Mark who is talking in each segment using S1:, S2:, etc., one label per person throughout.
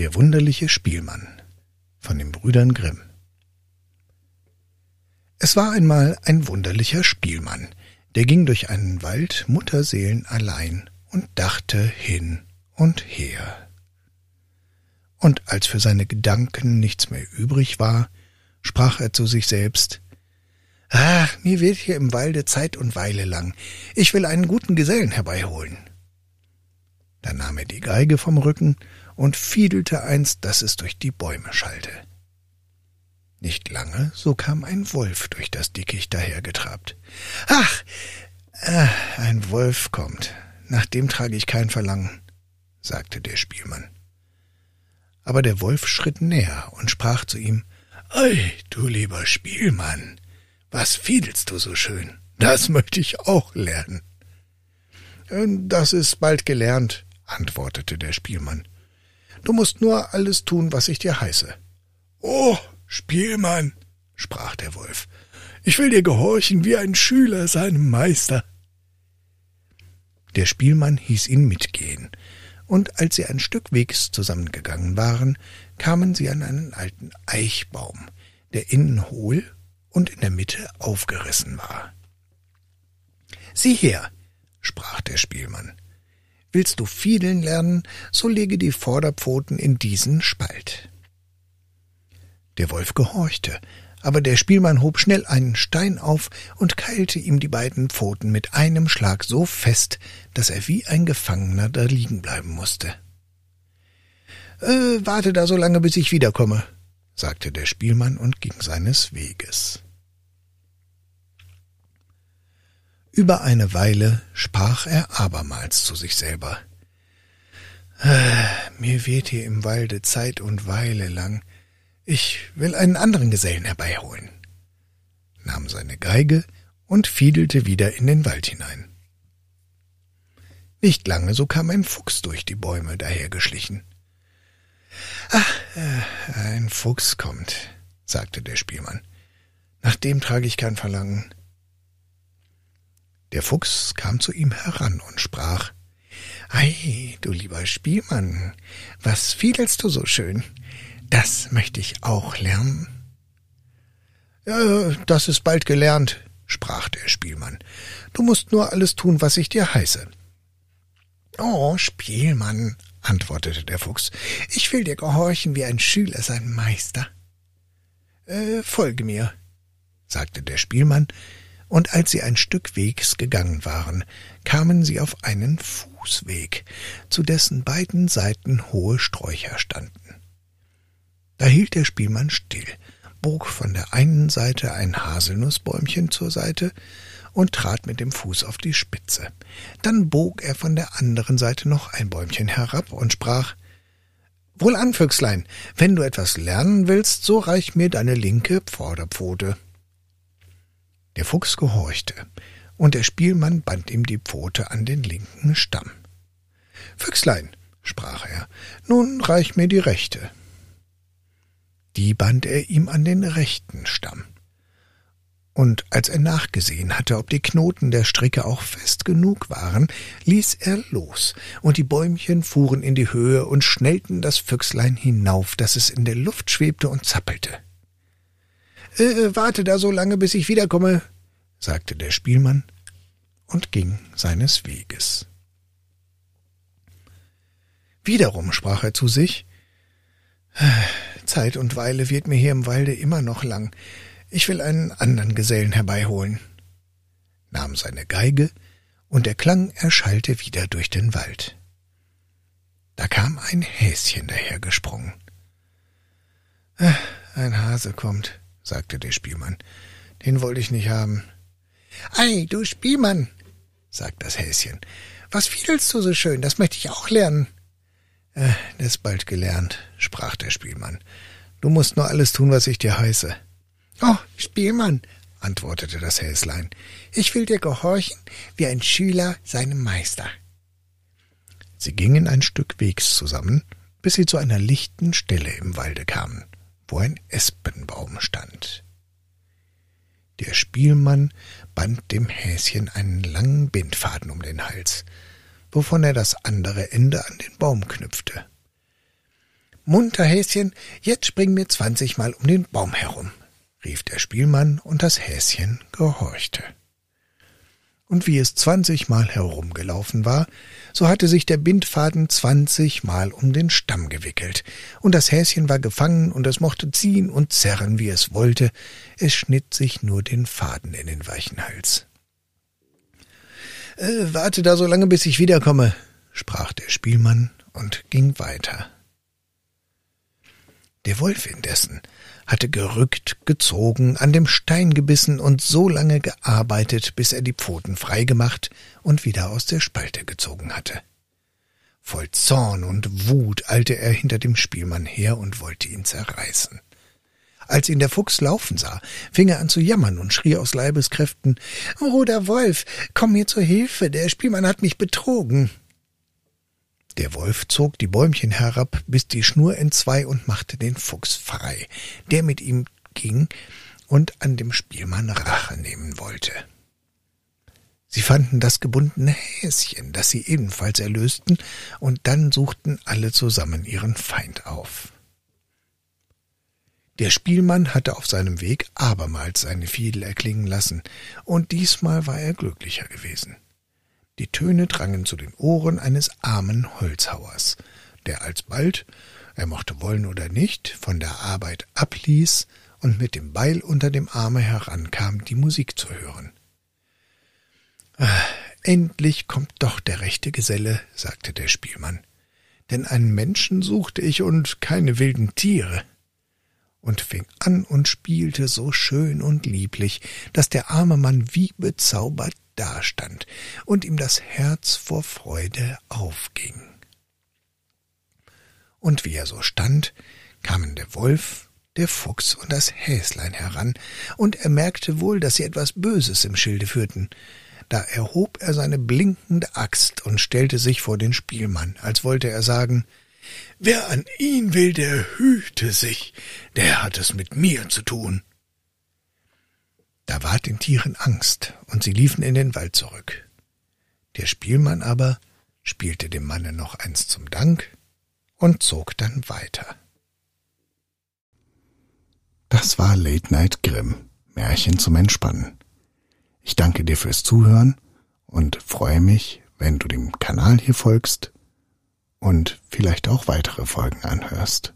S1: Der wunderliche Spielmann von den Brüdern Grimm Es war einmal ein wunderlicher Spielmann, der ging durch einen Wald Mutterseelen allein und dachte hin und her. Und als für seine Gedanken nichts mehr übrig war, sprach er zu sich selbst Ach, mir wird hier im Walde Zeit und Weile lang. Ich will einen guten Gesellen herbeiholen. Dann nahm er die Geige vom Rücken und fiedelte eins, dass es durch die Bäume schallte. Nicht lange, so kam ein Wolf durch das Dickicht dahergetrabt. Ach, äh, ein Wolf kommt, nach dem trage ich kein Verlangen, sagte der Spielmann. Aber der Wolf schritt näher und sprach zu ihm Ei, du lieber Spielmann, was fiedelst du so schön? Das möchte ich auch lernen. Das ist bald gelernt, antwortete der Spielmann. Du musst nur alles tun, was ich dir heiße. Oh, Spielmann, sprach der Wolf, ich will dir gehorchen wie ein Schüler seinem Meister. Der Spielmann hieß ihn mitgehen, und als sie ein Stück Wegs zusammengegangen waren, kamen sie an einen alten Eichbaum, der innen hohl und in der Mitte aufgerissen war. Sieh her, sprach der Spielmann, Willst du fiedeln lernen, so lege die Vorderpfoten in diesen Spalt. Der Wolf gehorchte, aber der Spielmann hob schnell einen Stein auf und keilte ihm die beiden Pfoten mit einem Schlag so fest, dass er wie ein Gefangener da liegen bleiben musste. Äh, warte da so lange, bis ich wiederkomme, sagte der Spielmann und ging seines Weges. Über eine Weile sprach er abermals zu sich selber. Äh, mir weht hier im Walde Zeit und Weile lang. Ich will einen anderen Gesellen herbeiholen, nahm seine Geige und fiedelte wieder in den Wald hinein. Nicht lange, so kam ein Fuchs durch die Bäume dahergeschlichen. Ach, äh, ein Fuchs kommt, sagte der Spielmann. Nach dem trage ich kein Verlangen. Der Fuchs kam zu ihm heran und sprach Ei, du lieber Spielmann, was fiedelst du so schön? Das möchte ich auch lernen. Ja, das ist bald gelernt, sprach der Spielmann. Du musst nur alles tun, was ich dir heiße. Oh, Spielmann, antwortete der Fuchs, ich will dir gehorchen wie ein Schüler seinem Meister. Äh, folge mir, sagte der Spielmann, und als sie ein Stück Wegs gegangen waren, kamen sie auf einen Fußweg, zu dessen beiden Seiten hohe Sträucher standen. Da hielt der Spielmann still, bog von der einen Seite ein Haselnussbäumchen zur Seite und trat mit dem Fuß auf die Spitze. Dann bog er von der anderen Seite noch ein Bäumchen herab und sprach Wohlan, Füchslein, wenn du etwas lernen willst, so reich mir deine linke Vorderpfote. Der Fuchs gehorchte, und der Spielmann band ihm die Pfote an den linken Stamm. Füchslein, sprach er, nun reich mir die rechte. Die band er ihm an den rechten Stamm. Und als er nachgesehen hatte, ob die Knoten der Stricke auch fest genug waren, ließ er los, und die Bäumchen fuhren in die Höhe und schnellten das Füchslein hinauf, dass es in der Luft schwebte und zappelte. Äh, warte da so lange, bis ich wiederkomme, sagte der Spielmann und ging seines Weges. Wiederum sprach er zu sich Zeit und Weile wird mir hier im Walde immer noch lang. Ich will einen anderen Gesellen herbeiholen, nahm seine Geige, und der Klang erschallte wieder durch den Wald. Da kam ein Häschen dahergesprungen. Ein Hase kommt, sagte der Spielmann. Den wollte ich nicht haben. Ei, du Spielmann, sagt das Häschen. Was fiedelst du so schön? Das möchte ich auch lernen. Äh, das ist bald gelernt, sprach der Spielmann. Du musst nur alles tun, was ich dir heiße.
S2: Oh, Spielmann, antwortete das Häslein, ich will dir gehorchen wie ein Schüler seinem Meister.
S1: Sie gingen ein Stück Wegs zusammen, bis sie zu einer lichten Stelle im Walde kamen, wo ein Espenbaum stand. Der Spielmann band dem Häschen einen langen Bindfaden um den Hals, wovon er das andere Ende an den Baum knüpfte.
S2: Munter, Häschen, jetzt spring mir zwanzigmal um den Baum herum, rief der Spielmann, und das Häschen gehorchte.
S1: Und wie es zwanzigmal herumgelaufen war, so hatte sich der Bindfaden zwanzigmal um den Stamm gewickelt, und das Häschen war gefangen, und es mochte ziehen und zerren, wie es wollte, es schnitt sich nur den Faden in den weichen Hals. Äh, warte da so lange, bis ich wiederkomme, sprach der Spielmann und ging weiter. Der Wolf indessen hatte gerückt, gezogen, an dem Stein gebissen und so lange gearbeitet, bis er die Pfoten frei gemacht und wieder aus der Spalte gezogen hatte. Voll Zorn und Wut eilte er hinter dem Spielmann her und wollte ihn zerreißen. Als ihn der Fuchs laufen sah, fing er an zu jammern und schrie aus Leibeskräften Bruder Wolf, komm mir zur Hilfe, der Spielmann hat mich betrogen. Der Wolf zog die Bäumchen herab, biss die Schnur entzwei und machte den Fuchs frei, der mit ihm ging und an dem Spielmann Rache nehmen wollte. Sie fanden das gebundene Häschen, das sie ebenfalls erlösten, und dann suchten alle zusammen ihren Feind auf. Der Spielmann hatte auf seinem Weg abermals seine Fiedel erklingen lassen, und diesmal war er glücklicher gewesen. Die Töne drangen zu den Ohren eines armen Holzhauers, der alsbald, er mochte wollen oder nicht, von der Arbeit abließ und mit dem Beil unter dem Arme herankam, die Musik zu hören. Ah, endlich kommt doch der rechte Geselle, sagte der Spielmann, denn einen Menschen suchte ich und keine wilden Tiere und fing an und spielte so schön und lieblich, dass der arme Mann wie bezaubert dastand und ihm das Herz vor Freude aufging. Und wie er so stand, kamen der Wolf, der Fuchs und das Häslein heran, und er merkte wohl, dass sie etwas Böses im Schilde führten. Da erhob er seine blinkende Axt und stellte sich vor den Spielmann, als wollte er sagen Wer an ihn will, der hüte sich, der hat es mit mir zu tun. Da ward den Tieren Angst, und sie liefen in den Wald zurück. Der Spielmann aber spielte dem Manne noch eins zum Dank und zog dann weiter. Das war Late Night Grimm, Märchen zum Entspannen. Ich danke dir fürs Zuhören und freue mich, wenn du dem Kanal hier folgst und vielleicht auch weitere Folgen anhörst.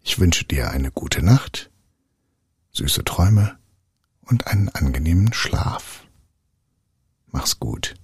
S1: Ich wünsche dir eine gute Nacht, süße Träume und einen angenehmen Schlaf. Mach's gut.